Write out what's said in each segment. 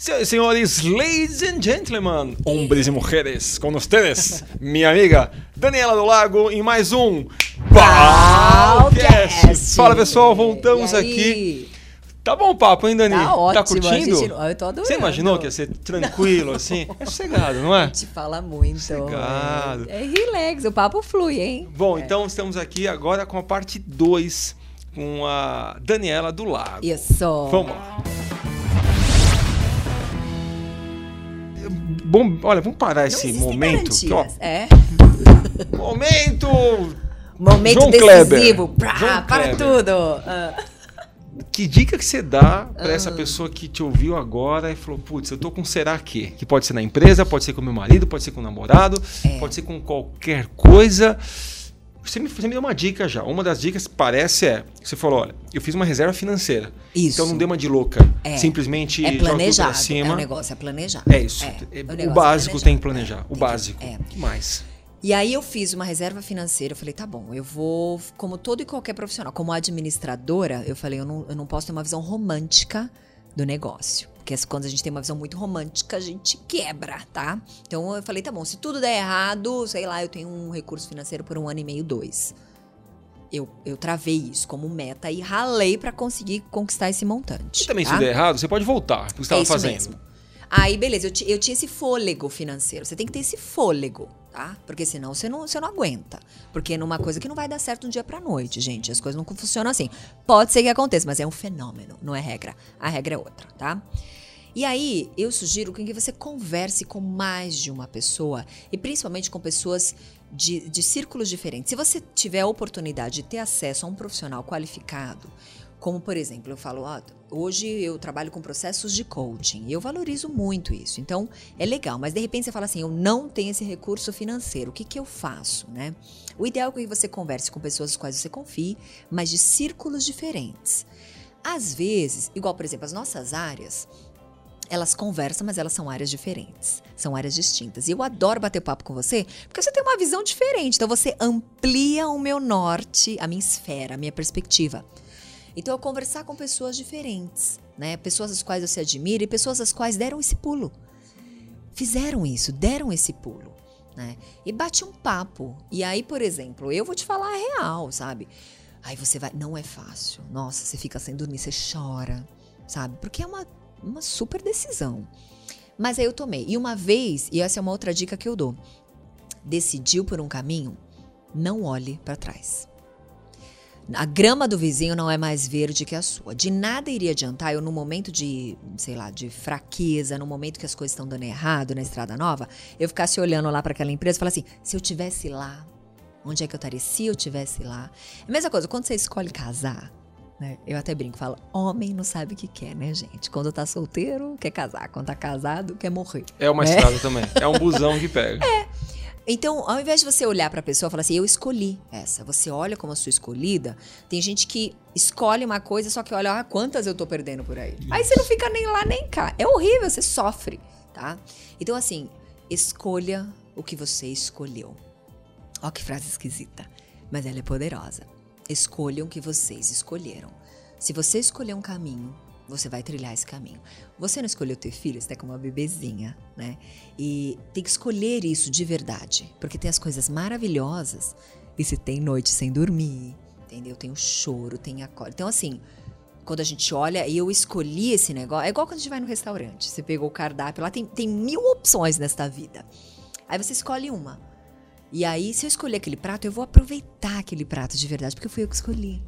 Senhoras e senhores, ladies and gentlemen, hombres e mulheres, com vocês, minha amiga Daniela do Lago, em mais um Balcast. Fala pessoal, voltamos aqui. Tá bom o papo, hein, Dani? Tá ótimo. Tá curtindo? Gente, eu tô adorando. Você imaginou que ia ser tranquilo, assim? É sossegado, não é? Te fala muito. Sossegado. É, é relax, o papo flui, hein? Bom, é. então estamos aqui agora com a parte 2 com a Daniela do Lago. Isso. Vamos lá. Bom, olha, vamos parar esse momento. que, ó, é. momento! Momento João decisivo. Pra, João para tudo. Ah. Que dica que você dá pra essa pessoa que te ouviu agora e falou, putz, eu tô com será que? Que pode ser na empresa, pode ser com meu marido, pode ser com o namorado, É. pode ser com qualquer coisa. Você me, você me deu uma dica já. Uma das dicas parece é, você falou, olha, eu fiz uma reserva financeira. Isso. Então não dê uma de louca. É. Simplesmente É planejado. É o negócio, é planejado. É isso. É, É, o o, é básico tem que planejar. É, o que- básico. é. O que mais? E aí eu fiz uma reserva financeira. Eu falei, tá bom, eu vou, como todo e qualquer profissional, como administradora, eu falei, eu não, eu não posso ter uma visão romântica do negócio. Porque quando a gente tem uma visão muito romântica, a gente quebra, tá? Então eu falei, tá bom, se tudo der errado, sei lá, eu tenho um recurso financeiro por um ano e meio, dois. Eu, eu travei isso como meta e ralei pra conseguir conquistar esse montante. E também, tá? se der errado, você pode voltar pro que você É estava isso fazendo. mesmo. Aí, beleza, eu, eu tinha esse fôlego financeiro. Você tem que ter esse fôlego, tá? Porque senão você não, você não aguenta. Porque numa coisa que não vai dar certo de dia pra noite, gente. As coisas não funcionam assim. Pode ser que aconteça, mas é um fenômeno, não é regra. A regra é outra, tá? E aí, eu sugiro que você converse com mais de uma pessoa e principalmente com pessoas de, de círculos diferentes. Se você tiver a oportunidade de ter acesso a um profissional qualificado, como por exemplo, eu falo, ó, hoje eu trabalho com processos de coaching eu valorizo muito isso. Então, é legal, mas de repente você fala assim, eu não tenho esse recurso financeiro, o que, que eu faço, né? O ideal é que você converse com pessoas das quais você confie, mas de círculos diferentes. Às vezes, igual por exemplo, as nossas áreas, elas conversam, mas elas são áreas diferentes, são áreas distintas. E eu adoro bater papo com você, porque você tem uma visão diferente. Então você amplia o meu norte, a minha esfera, a minha perspectiva. Então eu conversar com pessoas diferentes, né? Pessoas as quais você admira e pessoas as quais deram esse pulo. Fizeram isso, deram esse pulo, né? E bate um papo. E aí, por exemplo, eu vou te falar a real, sabe? Aí você vai, não é fácil. Nossa, você fica sem dormir, você chora, sabe? Porque é uma uma super decisão. Mas aí eu tomei. E uma vez, e essa é uma outra dica que eu dou: decidiu por um caminho, não olhe para trás. A grama do vizinho não é mais verde que a sua. De nada iria adiantar eu, no momento de, sei lá, de fraqueza, no momento que as coisas estão dando errado na estrada nova, eu ficasse olhando lá para aquela empresa e falar assim: se eu tivesse lá, onde é que eu estaria? Se eu tivesse lá. É a mesma coisa, quando você escolhe casar, né? Eu até brinco, falo, homem não sabe o que quer, né, gente? Quando tá solteiro, quer casar. Quando tá casado, quer morrer. É uma né? estrada também. É um busão que pega. Então, ao invés de você olhar pra pessoa e falar assim, eu escolhi essa, você olha como a sua escolhida, tem gente que escolhe uma coisa, só que olha, ah, quantas eu tô perdendo por aí. Aí você não fica nem lá nem cá. É horrível, você sofre, tá? Então, assim, escolha o que você escolheu. Ó, que frase esquisita, mas ela é poderosa. Escolham o que vocês escolheram. Se você escolher um caminho, você vai trilhar esse caminho. Você não escolheu ter filho, você tá com uma bebezinha, né? E tem que escolher isso de verdade. Porque tem as coisas maravilhosas e se tem noite sem dormir, entendeu? Tem o choro, tem a cor. Então, assim, quando a gente olha e eu escolhi esse negócio, é igual quando a gente vai no restaurante. Você pegou o cardápio, lá tem, tem mil opções nesta vida. Aí você escolhe uma. E aí, se eu escolher aquele prato, eu vou aproveitar aquele prato de verdade, porque foi eu que escolhi.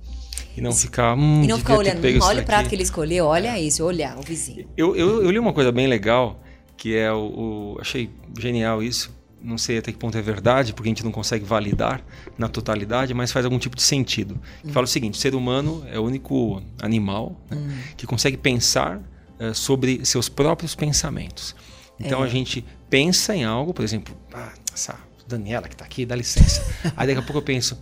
E não ficar. Hum, E não ficar olhando, "Hum, olha o prato daqui." que ele escolheu, olha isso, olhar o vizinho. Eu, eu, eu li uma coisa bem legal, que é o, o- Achei genial isso. Não sei até que ponto é verdade, porque a gente não consegue validar na totalidade, mas faz algum tipo de sentido. Que Hum. fala o seguinte: o ser humano é o único animal né, Hum. que consegue pensar eh, sobre seus próprios pensamentos. Então É. a gente pensa em algo, por exemplo, ah, essa Daniela que tá aqui, dá licença. Aí daqui a pouco eu penso.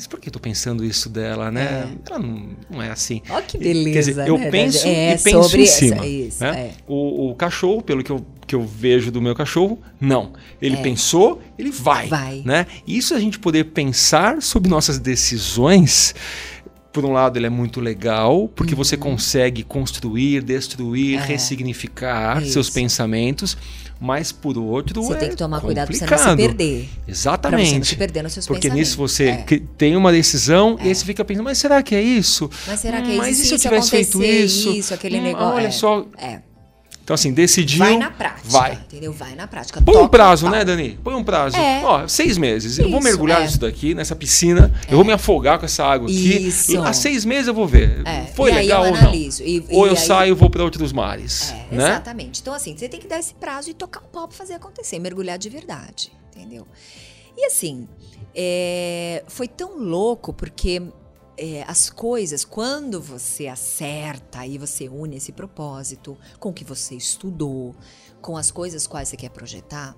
Mas por que eu tô pensando isso dela, né? Ela não, não é assim. Ó que Quer beleza, dizer, eu né? penso É, e penso sobre em cima. isso, né? é. o, o cachorro, pelo que eu, que eu vejo do meu cachorro, não. Ele É. pensou, ele vai. Vai. Né? Isso a gente poder pensar sobre nossas decisões por um lado, ele é muito legal, porque você consegue construir, destruir, Uhum. É. ressignificar Isso. seus pensamentos, mas por outro Você é tem que tomar cuidado pra você não complicado. se perder. Pra Exatamente. você não se perder nos seus Porque nisso você É. tem uma decisão e aí você fica pensando, mas será que é isso? Mas será que é Hum, isso? Mas Se e se eu isso tivesse feito isso? isso, aquele Hum, negócio, Olha é. só. É. Então, assim, decidiu. Vai na prática. Vai. Entendeu? Vai na prática. Põe um prazo, né, Dani? Põe um prazo. É. Ó, seis meses. eu vou Isso, mergulhar é. nisso daqui, nessa piscina. Eu vou me afogar com essa água aqui. Isso. Há seis meses eu vou ver. É, Foi e legal ou não? e- ou e eu aí- saio e vou para outros mares. É, né? Exatamente. Então, assim, você tem que dar esse prazo e tocar o pau pra fazer acontecer, mergulhar de verdade, entendeu? E assim, é, foi tão louco porque é, as coisas, quando você acerta e você une esse propósito com o que você estudou, com as coisas quais você quer projetar,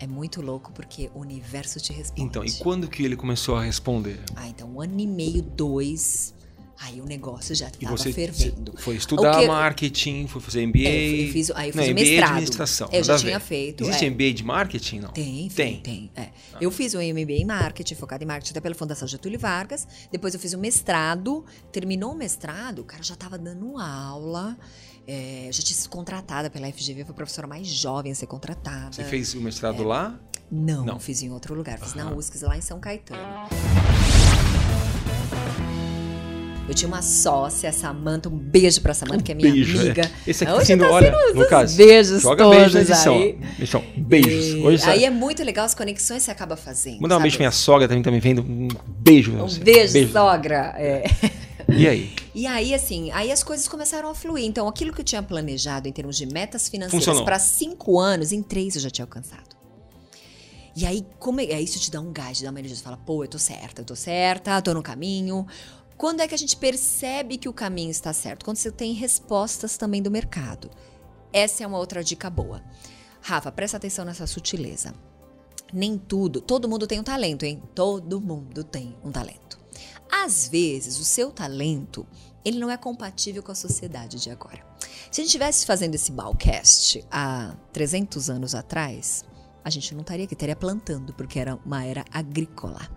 é muito louco porque o universo te responde. Então, e quando que ele começou a responder? Ah, então um ano e meio, dois, aí o negócio já E tava você fervendo. foi estudar que- marketing, foi fazer MBA. É, eu fiz, aí eu Não, fiz MBA é mestrado. administração. Eu já tinha feito. Existe é. MBA de marketing? Não. Tem, Tem. tem, tem. É. Eu fiz o MBA em marketing, focado em marketing até pela Fundação Getúlio Vargas. Depois eu fiz o mestrado. Terminou o mestrado, o cara já estava dando aula. É, já tinha sido contratada pela FGV, foi a professora mais jovem a ser contratada. Você fez o mestrado É. lá? Não, Não. fiz em outro lugar. Fiz na Aham. USCS, lá em São Caetano. Eu tinha uma sócia, Samanta. Um beijo pra Samanta, que é minha Beijo. amiga. é. Esse aqui Hoje tá sendo, tá olha, sendo os Lucas, beijos joga beijo na todos edição. aí. Edição, beijos. E Hoje aí é muito legal as conexões que você acaba fazendo. Mandar um beijo sabe? pra minha sogra também, tá me vendo. Um beijo pra Um você. beijo, sogra. É. E aí? E aí, assim, aí as coisas começaram a fluir. Então, aquilo que eu tinha planejado em termos de metas financeiras para cinco anos, em três eu já tinha alcançado. E aí, como é, aí isso te dá um gás, te dá uma energia. Você fala, pô, eu tô certa, eu tô certa, tô no caminho. Quando é que a gente percebe que o caminho está certo? Quando você tem respostas também do mercado. Essa é uma outra dica boa. Rafa, presta atenção nessa sutileza. Nem tudo, todo mundo tem um talento, hein? Todo mundo tem um talento. Às vezes, o seu talento, ele não é compatível com a sociedade de agora. Se a gente estivesse fazendo esse Balcast há 300 anos atrás, a gente não estaria aqui, estaria plantando, porque era uma era agrícola,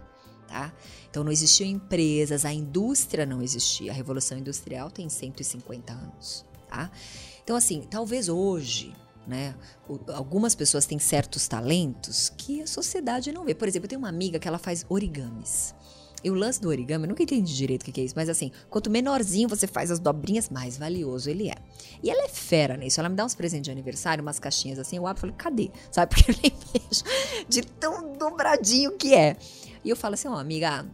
tá? Então não existiam empresas, a indústria não existia. A Revolução Industrial tem 150 anos, tá? Então assim, talvez hoje, né, algumas pessoas têm certos talentos que a sociedade não vê. Por exemplo, eu tenho uma amiga que ela faz origamis. E o lance do origami, eu nunca entendi direito o que que é isso, mas assim, quanto menorzinho você faz as dobrinhas, mais valioso ele é. E ela é fera nisso. Ela me dá uns presentes de aniversário, umas caixinhas assim, eu abro e falo, cadê? Sabe? Porque eu nem vejo de tão dobradinho que é. E eu falo assim, ó, amiga,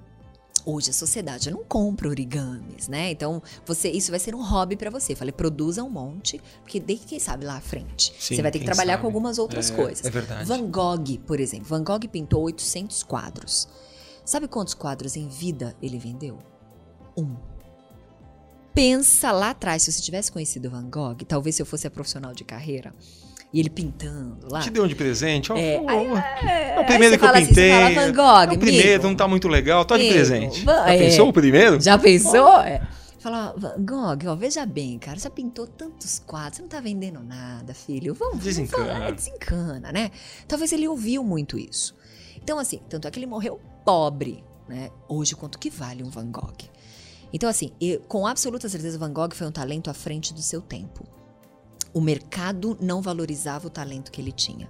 hoje a sociedade não compra origamis, né? Então, você, isso vai ser um hobby pra você. Falei, produza um monte, porque daí, quem sabe lá à frente, Sim, você vai ter que trabalhar sabe. com algumas outras É, coisas. é verdade. Van Gogh, por exemplo. Van Gogh pintou 800 quadros. Sabe quantos quadros em vida ele vendeu? Um. Pensa lá atrás, se você tivesse conhecido Van Gogh, talvez se eu fosse a profissional de carreira, e ele pintando lá. Te deu um de presente? Ó, É, é o primeiro você que eu assim, pintei. você fala, Van Gogh, é o primeiro, amigo. não tá muito legal, tá de presente. Van- Já é. pensou o primeiro? Já pensou? É. Fala, Van Gogh, ó, veja bem, cara, já pintou tantos quadros, você não tá vendendo nada, filho. Vamos, vamos Desencana. falar, é, desencana, né? Talvez ele ouviu muito isso. Então, assim, tanto é que ele morreu pobre, né? Hoje, quanto que vale um Van Gogh? Então, assim, eu- com absoluta certeza, Van Gogh foi um talento à frente do seu tempo. O mercado não valorizava o talento que ele tinha.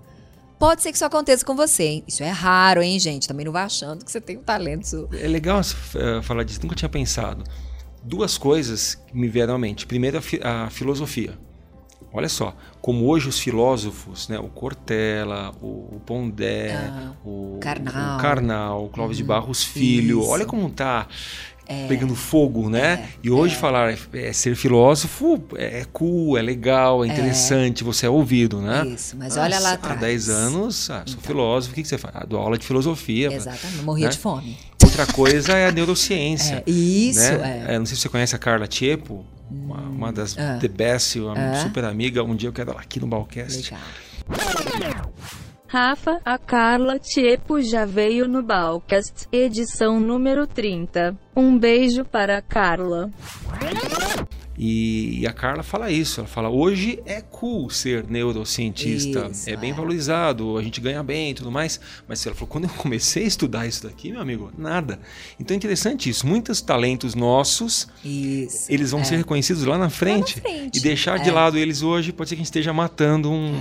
Pode ser que isso aconteça com você, hein? Isso é raro, hein, gente? Também não vai achando que você tem um talento. É legal eh, falar disso, nunca tinha pensado. Duas coisas que me vieram à mente. Primeiro, a, fi- a filosofia. Olha só, como hoje os filósofos, né, o Cortella, o, Pondé, Ah, o Karnal. o Karnal, o Clóvis de Barros Filho, isso. olha como tá pegando fogo, né? e hoje falar é, é ser filósofo é, é cool, é legal, é interessante, você é ouvido, né? Isso, mas olha lá Há atrás. 10 anos, ah, sou filósofo, o que, que você faz? Ah, dou aula de filosofia. Exatamente, morria né? de fome. Outra coisa é a neurociência. É, isso, né? é. Não sei se você conhece a Carla Tiepo, uma, uma das Ah. the best, uma Ah. super amiga. Um dia eu quero ela aqui no Balcast. Legal. Rafa, a Carla Tiepo já veio no Balcast, edição número 30. Um beijo para a Carla. E, a Carla fala isso, ela fala, hoje é cool ser neurocientista, Isso, é bem é. valorizado, a gente ganha bem e tudo mais. Mas ela falou, quando eu comecei a estudar isso daqui, meu amigo, nada. Então é interessante isso, muitos talentos nossos, Isso. eles vão ser reconhecidos lá na frente. frente, E deixar de é. lado eles hoje, pode ser que a gente esteja matando um...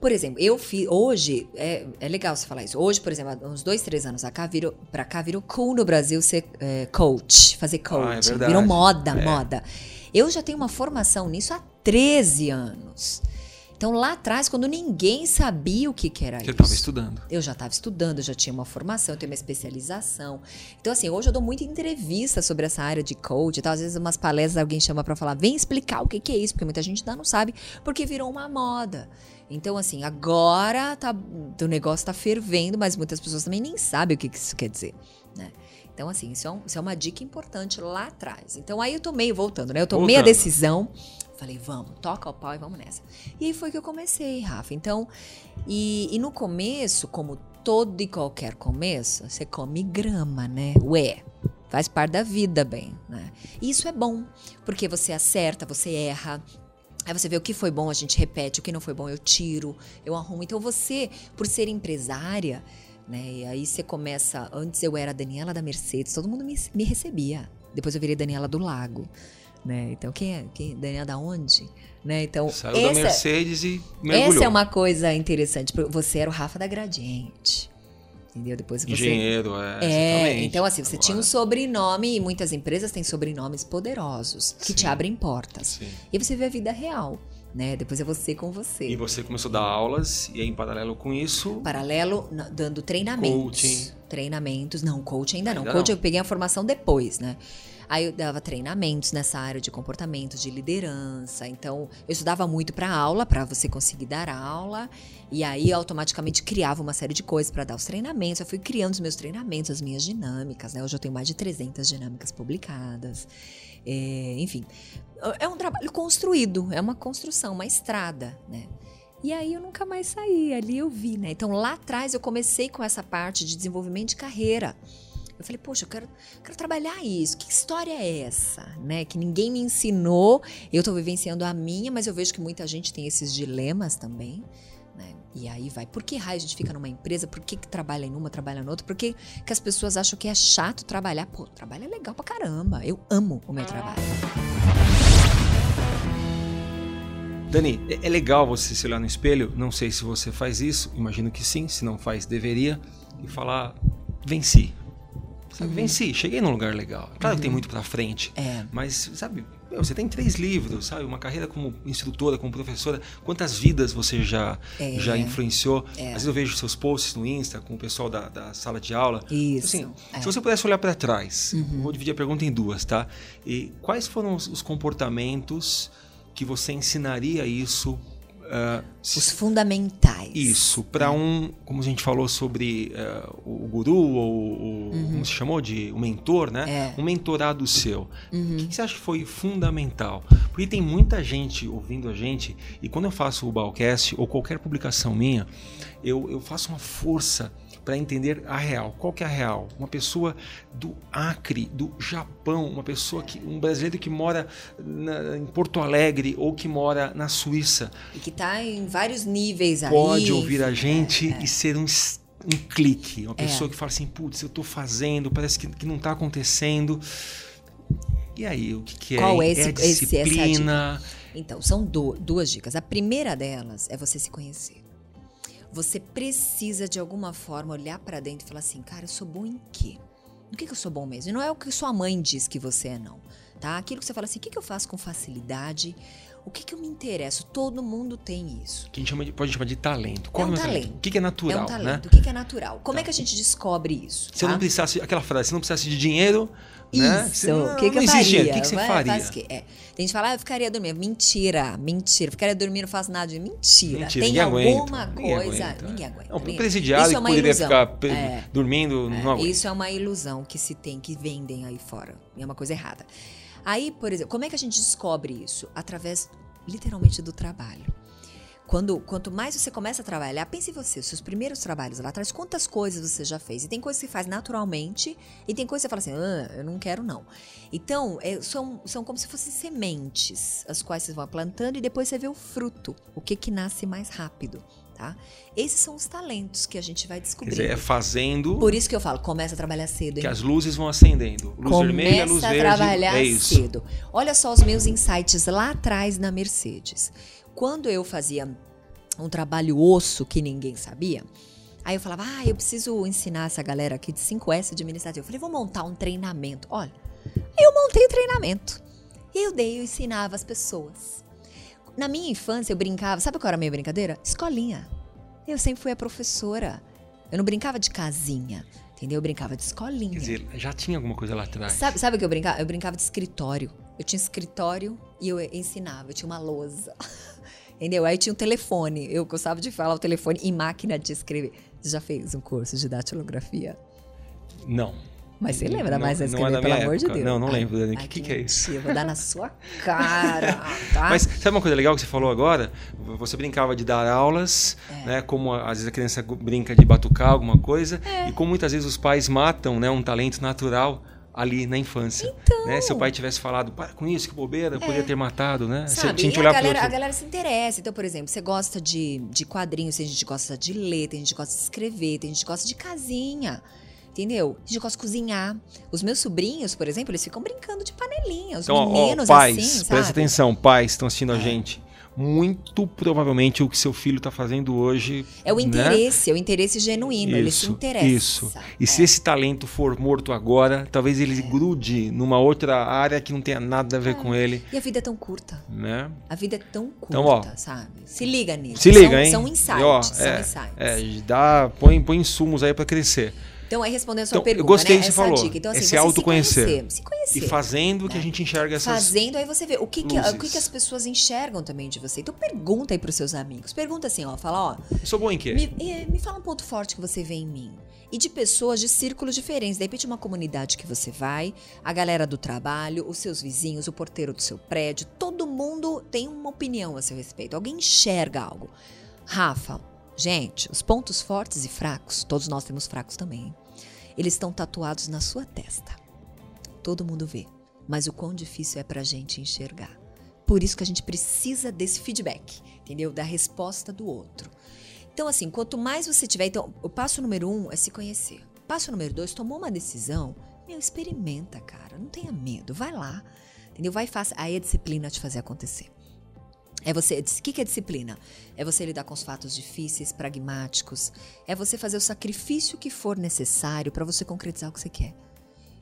Por exemplo, eu fiz. Hoje, é, é legal você falar isso. Hoje, por exemplo, há uns dois, três anos cá, virou, pra cá virou cool no Brasil ser é, coach, fazer coaching. Ah, é virou moda, É. moda. Eu já tenho uma formação nisso há 13 anos. Então, lá atrás, quando ninguém sabia o que, que era Você isso. estava estudando. Eu já estava estudando, eu já tinha uma formação, eu tenho uma especialização. Então, assim, hoje eu dou muita entrevista sobre essa área de coach e tal. Às vezes, umas palestras, alguém chama para falar, vem explicar o que, que é isso, porque muita gente ainda não sabe, porque virou uma moda. Então, assim, agora tá, o negócio tá fervendo, mas muitas pessoas também nem sabem o que, que isso quer dizer, né? Então, assim, isso é, um- isso é uma dica importante lá atrás. Então, aí eu tomei, voltando, né? Eu tomei a Voltando. decisão, falei, vamos, toca o pau e vamos nessa. E aí foi que eu comecei, Rafa. Então, e, e no começo, como todo e qualquer começo, você come grama, né? Ué, faz parte da vida, bem, né? E isso é bom, porque você acerta, você erra. Aí você vê o que foi bom, a gente repete, o que não foi bom, eu tiro, eu arrumo. Então você, por ser empresária, né? E aí você começa. Antes eu era a Daniela da Mercedes, todo mundo me, me recebia. Depois eu virei Daniela do Lago. Né? Então, quem é? Quem, Daniela da onde? Né? Então, Saiu da essa- Mercedes e mergulhou. essa é uma coisa interessante. Você era o Rafa da Gradiente. Entendeu? Depois você. Engenheiro, é, É, exatamente. então assim, você tinha um Agora, sobrenome e muitas empresas têm sobrenomes poderosos que te Sim. abrem portas. Sim. E você vê a vida real, né? Depois é você com você. E você começou a dar aulas e aí, em paralelo com isso, Paralelo, dando treinamentos. Coaching. Treinamentos. Não, coach ainda não. Ainda coach não. eu peguei a formação depois, né? Aí eu dava treinamentos nessa área de comportamento, de liderança. Então, eu estudava muito para aula, para você conseguir dar aula. E aí, eu automaticamente criava uma série de coisas para dar os treinamentos. Eu fui criando os meus treinamentos, as minhas dinâmicas, né? Hoje eu tenho mais de 300 dinâmicas publicadas. É, enfim, é um trabalho construído, é uma construção, uma estrada, né? E aí eu nunca mais saí, ali eu vi, né? Então lá atrás eu comecei com essa parte de desenvolvimento de carreira. Eu falei, poxa, eu quero, quero trabalhar isso. Que história é essa, né? Que ninguém me ensinou. Eu tô vivenciando a minha, mas eu vejo que muita gente tem esses dilemas também. Né? E aí vai, por que raio a gente fica numa empresa? Por que, que trabalha em uma, trabalha na outra? Por que, que as pessoas acham que é chato trabalhar? Pô, trabalho é legal pra caramba. Eu amo o meu trabalho. Dani, é, é legal você se olhar no espelho. Não sei se você faz isso, imagino que sim. Se não faz, deveria. E falar: venci. Sabe, venci, cheguei num lugar legal. Claro que tem muito pra frente. É. Mas, sabe, meu, você tem três livros, sabe? Uma carreira como instrutora, como professora. Quantas vidas você já, É. já influenciou? É. Às vezes eu vejo seus posts no Insta com o pessoal da, da sala de aula. Isso, Assim, é. Uhum. Se você pudesse olhar para trás, vou dividir a pergunta em duas, tá? E quais foram os, os comportamentos que você ensinaria isso? Se- Os fundamentais. isso, para um, como a gente falou sobre eh, o guru ou o, como se chamou de o mentor, né? Uhum. É. Um mentorado seu. Uhum. O que, que você acha que foi fundamental? Porque tem muita gente ouvindo a gente e quando eu faço o Balcast ou qualquer publicação minha, eu, eu faço uma força para entender a real. Qual que é a real? Uma pessoa do Acre, do Japão, uma pessoa que um brasileiro que mora na- em Porto Alegre ou que mora na Suíça E que tá em vários níveis aí. pode ouvir a gente é, é. e ser um, um clique. Uma É. pessoa que fala assim, putz, eu tô fazendo, parece que, que não tá acontecendo. E aí, o que, que é? Qual é é esse- esse- essa disciplina? Então, são du- duas dicas. A primeira delas é você se conhecer. Você precisa, de alguma forma, olhar pra dentro e falar assim, cara, eu sou bom em quê? No que, que eu sou bom mesmo? E não é o que sua mãe diz que você é, não. Tá? Aquilo que você fala assim, o que, que eu faço com facilidade? O que, que eu me interesso? Todo mundo tem isso. Que a gente chama de- pode chamar de talento. Qual É um o meu talento. O que, que é natural, é um talento. né? O que, que é natural? Como é que a gente descobre isso? Se eu tá? não precisasse, aquela frase, se eu não precisasse de dinheiro, né? Isso, Se não- o que, que eu faria? O que, que você Vai, faria? faz o quê? É. Tem gente que fala, ah, eu ficaria dormindo. Mentira, mentira. Ficaria dormindo, não faço nada de mentira. Mentira, Tem alguma aguenta, coisa. Ninguém aguenta. Não, ninguém- presidiário Isso é que uma poderia ilusão. ficar É. dormindo, aguenta. Isso é uma ilusão que se tem, que vendem aí fora. E é uma coisa errada. Aí, por exemplo, como é que a gente descobre isso? Através, literalmente, do trabalho. Quando, quanto mais você começa a trabalhar, pense em você, seus primeiros trabalhos lá atrás, quantas coisas você já fez. E tem coisas que você faz naturalmente, e tem coisas que você fala assim, ah, eu não quero não. Então, é, são, são como se fossem sementes, as quais você vai plantando e depois você vê o fruto, o que que nasce mais rápido. Tá? Esses são os talentos que a gente vai descobrir. dizer, é fazendo Por isso que eu falo, começa a trabalhar cedo. que hein? as luzes vão acendendo. Luz Começa vermelha, luz a verde. trabalhar é cedo. Olha só os meus insights lá atrás na Mercedes. Quando eu fazia um trabalho osso que ninguém sabia, aí eu falava, ah, eu preciso ensinar essa galera aqui de 5S administrativo. Eu falei, vou montar um treinamento. Olha, eu montei o treinamento. E eu dei, eu ensinava as pessoas. Na minha infância, eu brincava, sabe qual era a minha brincadeira? Escolinha. Eu sempre fui a professora. Eu não brincava de casinha, entendeu? Eu brincava de escolinha. Quer dizer, já tinha alguma coisa lá atrás. Sabe, sabe o que eu brincava? Eu brincava de escritório. Eu tinha escritório e eu ensinava. Eu tinha uma lousa. Entendeu? Aí tinha um telefone. Eu gostava de falar o telefone e máquina de escrever. Você já fez um curso de datilografia? Não. Mas você lembra Não- mais a não é escrever, da pelo minha amor de época. Deus. Não, não lembro, Dani. O que que é isso? Eu vou dar na sua cara, tá? Mas sabe uma coisa legal que você falou agora? Você brincava de dar aulas, É. né? Como às vezes a criança brinca de batucar alguma coisa, É. e como muitas vezes os pais matam, né, um talento natural ali na infância. Então. Né? Se o pai tivesse falado, para com isso, que bobeira, eu podia ter matado, né? Você É. Sabe? tinha que olhar a galera, a galera se interessa. Então, por exemplo, você gosta de, de quadrinhos, tem gente que gosta de ler, tem gente que gosta de escrever, tem gente que gosta de casinha. Entendeu? Tem gente gosta de cozinhar. Os meus sobrinhos, por exemplo, eles ficam brincando de panelinha. Os Então, ó, meninos, pais, assim, sabe? presta atenção, pais estão assistindo É. a gente. Muito provavelmente o que seu filho está fazendo hoje. É o né? interesse, é o interesse genuíno. ele se interessa. Isso. E É. se esse talento for morto agora, talvez ele grude numa outra área que não tenha nada a ver com ele, E a vida é tão curta. né? A vida é tão curta, Então, ó, sabe? Se liga nisso. Se liga, são, hein? São insights. E, ó, são é, insights. É, dá, põe, põe insumos aí para crescer. Então, aí respondendo a sua Então, pergunta, eu gostei né? que você Essa falou. dica. Então, assim, Esse autoconhecer. Se conhecer. Se conhecer. E fazendo que a né? gente enxerga essas. Fazendo, aí você vê o que, que, o que, que as pessoas enxergam também de você. Então pergunta aí pros seus amigos. Pergunta assim, ó. Fala, ó. Eu sou bom em quê? Me, eh, me fala um ponto forte que você vê em mim. E de pessoas de círculos diferentes. De repente, uma comunidade que você vai, a galera do trabalho, os seus vizinhos, o porteiro do seu prédio, todo mundo tem uma opinião a seu respeito. Alguém enxerga algo. Rafa, gente, os pontos fortes e fracos, todos nós temos fracos também, hein? eles estão tatuados na sua testa. Todo mundo vê. Mas o quão difícil é pra gente enxergar. Por isso que a gente precisa desse feedback, entendeu? Da resposta do outro. Então, assim, quanto mais você tiver. Então, o passo número um é se conhecer. Passo número dois, tomou uma decisão, meu, experimenta, cara. Não tenha medo. Vai lá. Entendeu? Vai faça. Aí é disciplina de fazer acontecer. É você. O que é disciplina? É você lidar com os fatos difíceis, pragmáticos. É você fazer o sacrifício que for necessário para você concretizar o que você quer.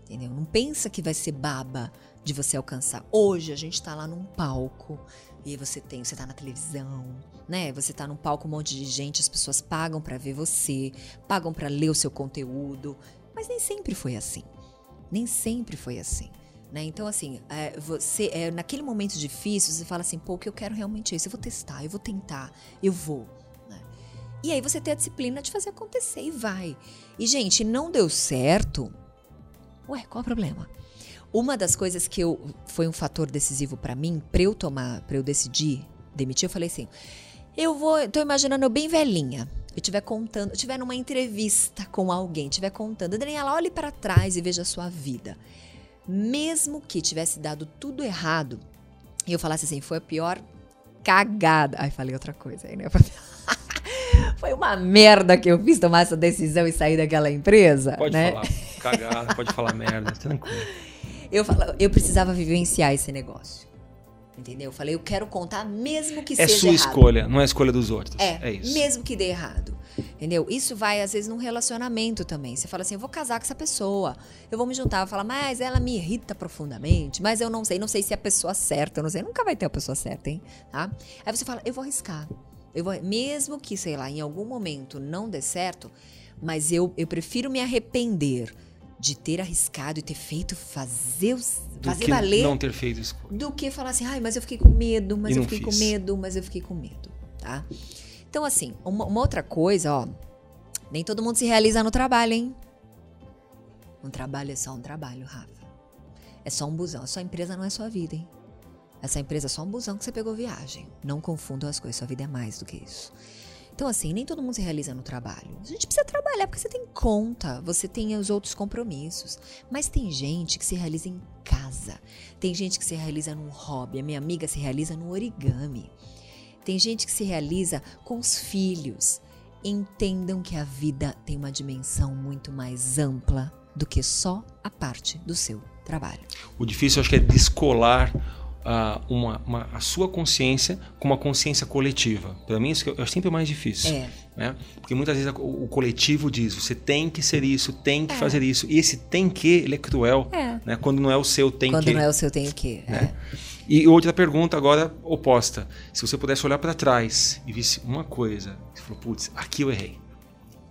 Entendeu? Não pensa que vai ser baba de você alcançar. Hoje a gente tá lá num palco e você tem, você tá na televisão, né? Você tá num palco, um monte de gente, as pessoas pagam para ver você, pagam para ler o seu conteúdo, mas nem sempre foi assim. Nem sempre foi assim. Né? Então, assim, é, você é, naquele momento difícil, você fala assim, pô, o que eu quero realmente é isso, eu vou testar, eu vou tentar, eu vou. né? E aí você tem a disciplina de fazer acontecer e vai. E, gente, não deu certo. Ué, qual o problema? Uma das coisas que eu, foi um fator decisivo pra mim, pra eu tomar, pra eu decidir demitir, eu falei assim: eu vou, tô imaginando eu bem velhinha. Eu estiver contando, eu estiver numa entrevista com alguém, estiver contando, Daniela, olhe para trás e veja a sua vida. Mesmo que tivesse dado tudo errado, e eu falasse assim, foi a pior cagada. Ai, falei outra coisa aí, né? Foi uma merda que eu fiz tomar essa decisão e sair daquela empresa. Pode né? falar cagada, pode falar merda, tranquilo. Eu, falo, eu precisava vivenciar esse negócio. Entendeu? Eu falei, eu quero contar mesmo que É seja sua errado. escolha, não é a escolha dos outros. É, É isso. mesmo que dê errado. Entendeu? Isso vai, às vezes, num relacionamento também. Você fala assim, eu vou casar com essa pessoa. Eu vou me juntar. Eu falo, mas ela me irrita profundamente. Mas eu não sei, não sei se é a pessoa certa. Eu não sei, nunca vai ter a pessoa certa, hein? Tá? Aí você fala, eu vou arriscar. Eu vou, mesmo que, sei lá, em algum momento não dê certo, mas eu, eu prefiro me arrepender de ter arriscado e ter feito fazer, os, Do fazer que valer não ter feito escolha. do que falar assim, ai, mas eu fiquei com medo, mas E eu fiquei com fiz. medo, mas eu fiquei com medo, tá? Então, assim, uma, uma outra coisa, ó, nem todo mundo se realiza no trabalho, hein? Um trabalho é só um trabalho, Rafa. É só um busão. A sua empresa não é sua vida, hein? Essa empresa é só um busão que você pegou viagem. Não confundam as coisas, sua vida é mais do que isso. Então, assim, nem todo mundo se realiza no trabalho. A gente precisa trabalhar porque você tem conta, você tem os outros compromissos. Mas tem gente que se realiza em casa. Tem gente que se realiza num hobby. A minha amiga se realiza no origami. Tem gente que se realiza com os filhos. Entendam que a vida tem uma dimensão muito mais ampla do que só a parte do seu trabalho. O difícil, acho que é descolar uh, uma, uma, a sua consciência com uma consciência coletiva. Para mim, isso é sempre mais difícil. É. Né? Porque muitas vezes o, o, coletivo diz: você tem que ser isso, tem que é. fazer isso. E esse tem que, ele é cruel. É. Né? Quando não é o seu tem Quando que. Quando não é o seu tem que. Né? É. E outra pergunta agora oposta. Se você pudesse olhar para trás e visse uma coisa, você falou, putz, aqui eu errei.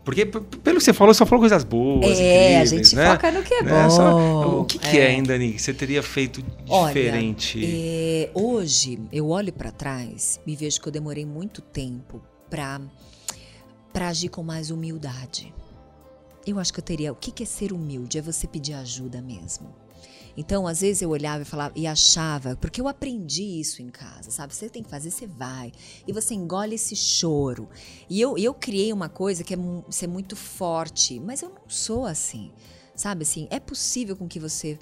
Porque, pelo que você falou, só falou coisas boas. É, a gente né? foca no que é né? bom. Só, o que, que é. é, hein, Dani? Você teria feito diferente? Olha, é, hoje, eu olho para trás e vejo que eu demorei muito tempo para agir com mais humildade. Eu acho que eu teria. O que, que é ser humilde? É você pedir ajuda mesmo. Então, às vezes eu olhava e falava e achava, porque eu aprendi isso em casa, sabe? Você tem que fazer, você vai. E você engole esse choro. E eu, eu criei uma coisa que é ser muito forte, mas eu não sou assim. Sabe assim, é possível com que você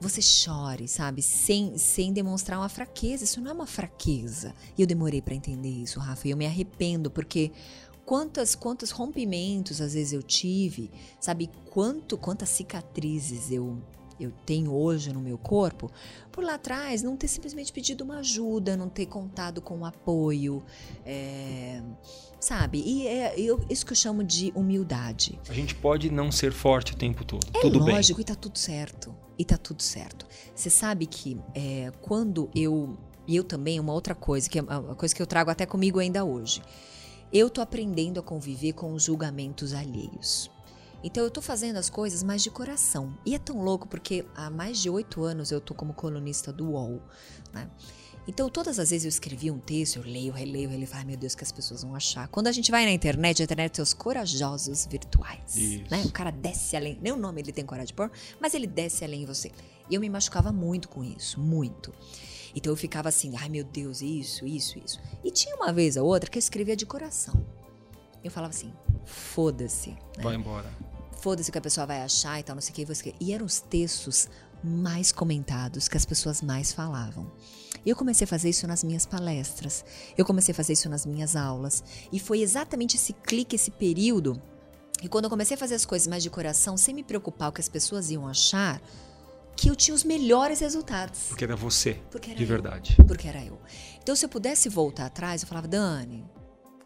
você chore, sabe? Sem, sem demonstrar uma fraqueza. Isso não é uma fraqueza. E eu demorei para entender isso, Rafa. E eu me arrependo, porque quantas quantos rompimentos às vezes eu tive, sabe? Quanto quantas cicatrizes eu eu tenho hoje no meu corpo, por lá atrás não ter simplesmente pedido uma ajuda, não ter contado com um apoio, é, sabe? E é eu, isso que eu chamo de humildade. A gente pode não ser forte o tempo todo. É tudo lógico, bem. e tá tudo certo. E tá tudo certo. Você sabe que é, quando eu. E eu também, uma outra coisa, que é uma coisa que eu trago até comigo ainda hoje. Eu tô aprendendo a conviver com os julgamentos alheios. Então eu tô fazendo as coisas mais de coração. E é tão louco porque há mais de oito anos eu tô como colunista do UOL, né? Então, todas as vezes eu escrevi um texto, eu leio, releio, releio, ai meu Deus, que as pessoas vão achar. Quando a gente vai na internet, a internet tem os corajosos virtuais. Né? O cara desce além, nem o nome ele tem coragem de pôr, mas ele desce além em você. E eu me machucava muito com isso, muito. Então eu ficava assim, ai meu Deus, isso, isso, isso. E tinha uma vez ou outra que eu escrevia de coração. Eu falava assim, foda-se. Né? Vai embora foda-se o que a pessoa vai achar e tal, não sei o que, você E eram os textos mais comentados, que as pessoas mais falavam. Eu comecei a fazer isso nas minhas palestras, eu comecei a fazer isso nas minhas aulas. E foi exatamente esse clique, esse período. E quando eu comecei a fazer as coisas mais de coração, sem me preocupar o que as pessoas iam achar, que eu tinha os melhores resultados. Porque era você, Porque era de eu. verdade. Porque era eu. Então, se eu pudesse voltar atrás, eu falava, Dani,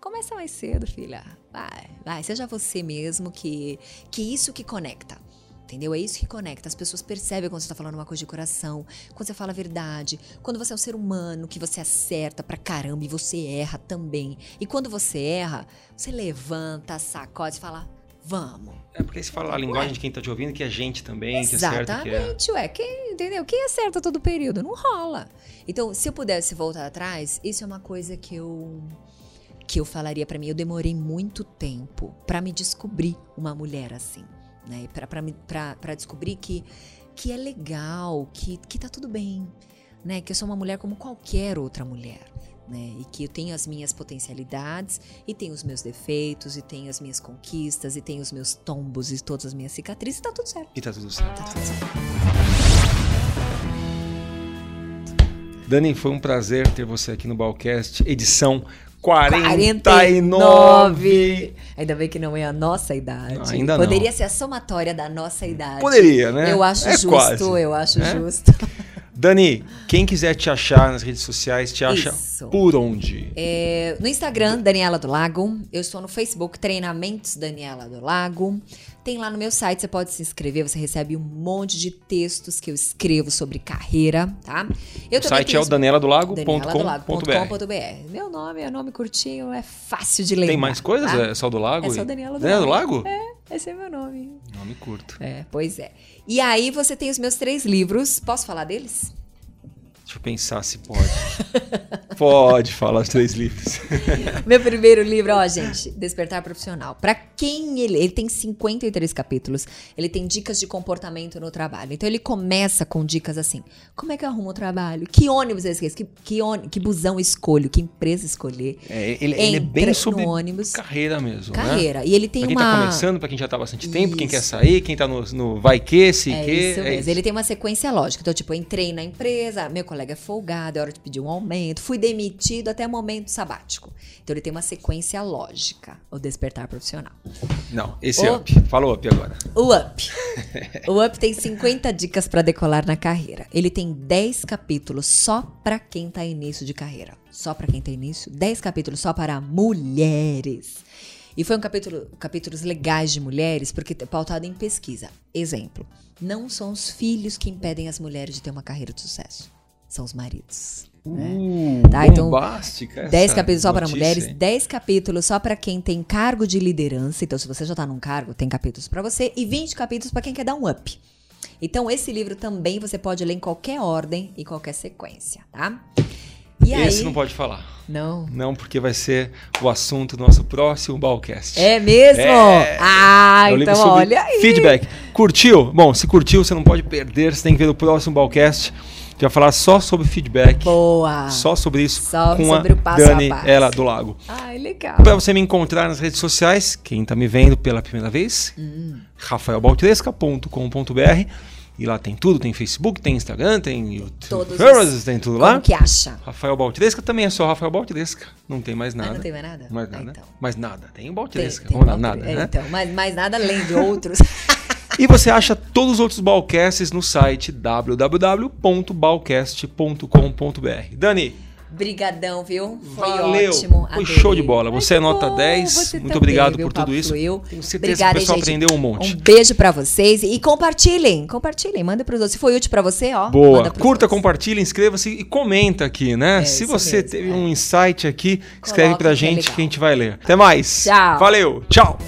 Começa mais cedo, filha. Vai, vai, seja você mesmo que que isso que conecta. Entendeu? É isso que conecta. As pessoas percebem quando você está falando uma coisa de coração, quando você fala a verdade, quando você é um ser humano, que você acerta pra caramba e você erra também. E quando você erra, você levanta, sacode e fala, vamos. É porque você fala a linguagem Ué. de quem tá te ouvindo, que é gente também, Exatamente, que acerta. Exatamente, é. ué. Quem, entendeu? Quem acerta todo período? Não rola. Então, se eu pudesse voltar atrás, isso é uma coisa que eu que eu falaria para mim. Eu demorei muito tempo para me descobrir uma mulher assim, né? Para descobrir que, que é legal, que, que tá tudo bem, né? Que eu sou uma mulher como qualquer outra mulher. Né? E que eu tenho as minhas potencialidades, e tenho os meus defeitos, e tenho as minhas conquistas, e tenho os meus tombos e todas as minhas cicatrizes, e tá tudo certo. E tá tudo certo. Tá tudo certo. Dani, foi um prazer ter você aqui no Balcast, edição 49. 49. Ainda bem que não é a nossa idade. Não, ainda Poderia não. ser a somatória da nossa idade. Poderia, né? Eu acho é justo, quase. eu acho é? justo. Dani, quem quiser te achar nas redes sociais, te acha Isso. por onde? É, no Instagram, Daniela do Lago. Eu estou no Facebook, Treinamentos Daniela do Lago. Tem lá no meu site, você pode se inscrever, você recebe um monte de textos que eu escrevo sobre carreira, tá? Eu o site é o danieladolago.com.br. Meu nome é nome curtinho, é fácil de ler. Tem mais coisas? Tá? É só do Lago? É só Daniela do Daniela Lago. do Lago? É, esse é meu nome. Nome curto. É, pois é. E aí você tem os meus três livros. Posso falar deles? Deixa eu pensar se pode. pode falar os três livros. Meu primeiro livro, ó, gente, Despertar Profissional. Pra quem ele. Ele tem 53 capítulos. Ele tem dicas de comportamento no trabalho. Então ele começa com dicas assim: como é que eu arrumo o trabalho? Que ônibus eu esqueço? Que, que, ônibus, que busão escolho? Que empresa escolher? É, ele, ele é bem sobre ônibus. carreira mesmo. né? Carreira. E ele tem Pra quem uma. tá começando, pra quem já tá bastante tempo, quem quer sair, quem tá no, no vai que, se É que. isso é mesmo. isso. Ele tem uma sequência lógica. Então, tipo, eu entrei na empresa, meu colega é folgado, é hora de pedir um aumento, fui demitido até o momento sabático. Então, ele tem uma sequência lógica, o despertar profissional. Não, esse O- up. Fala o up agora. O Up. o Up tem 50 dicas pra decolar na carreira. Ele tem 10 capítulos só pra quem tá início de carreira. Só pra quem tá início. 10 capítulos só para mulheres. E foi um capítulo, capítulos legais de mulheres, porque é pautado em pesquisa. Exemplo: não são os filhos que impedem as mulheres de ter uma carreira de sucesso. São os maridos. Uh, Tá, então, bombástica essa 10 capítulos só para mulheres, hein? 10 capítulos só para quem tem cargo de liderança. Então, se você já tá num cargo, tem capítulos para você. E 20 capítulos para quem quer dar um up. Então, esse livro também você pode ler em qualquer ordem e qualquer sequência, tá? E Esse aí. não pode falar. Não. Não, porque vai ser o assunto do nosso próximo Balcast. É mesmo? É. Ah, É um livro então olha aí. Feedback. Curtiu? Bom, se curtiu, você não pode perder. Você tem que ver o próximo Balcast. Que vai falar só sobre feedback. Boa. Só sobre isso. Só com sobre a o passo a Dani, passo. ela do Lago. Ai, legal. Para você me encontrar nas redes sociais, quem tá me vendo pela primeira vez, Hum. rafaelbaltresca.com.br e lá tem tudo, tem Facebook, tem Instagram, tem YouTube, Todos os- tem tudo lá. Como que acha? Rafael Baltresca também é só Rafael Baltresca, não tem mais nada. Ah, não tem mais nada? Mais Ah, nada. então. Mais nada. Tem o Tem, Baltresca, tem vamos lá, outro- nada, é, né? Então, mas mais nada além de outros. E você acha todos os outros Balcasts no site www.balcast.com.br. Dani, Brigadão, viu? Foi Valeu. ótimo. Foi show de bola. Você Ai, é nota bom, 10. você Muito também, obrigado viu? por tudo isso. fluiu. Tenho certeza Obrigada, que o pessoal gente. aprendeu um monte. Um beijo pra vocês e compartilhem, compartilhem, manda pros outros. Se foi útil pra você, ó. Boa. Curta, compartilha, inscreva-se e comenta aqui, né? É, Se você mesmo, teve é. um insight aqui, escreve Coloca pra que é gente que a gente vai ler. Até mais. Tchau. Valeu. Tchau.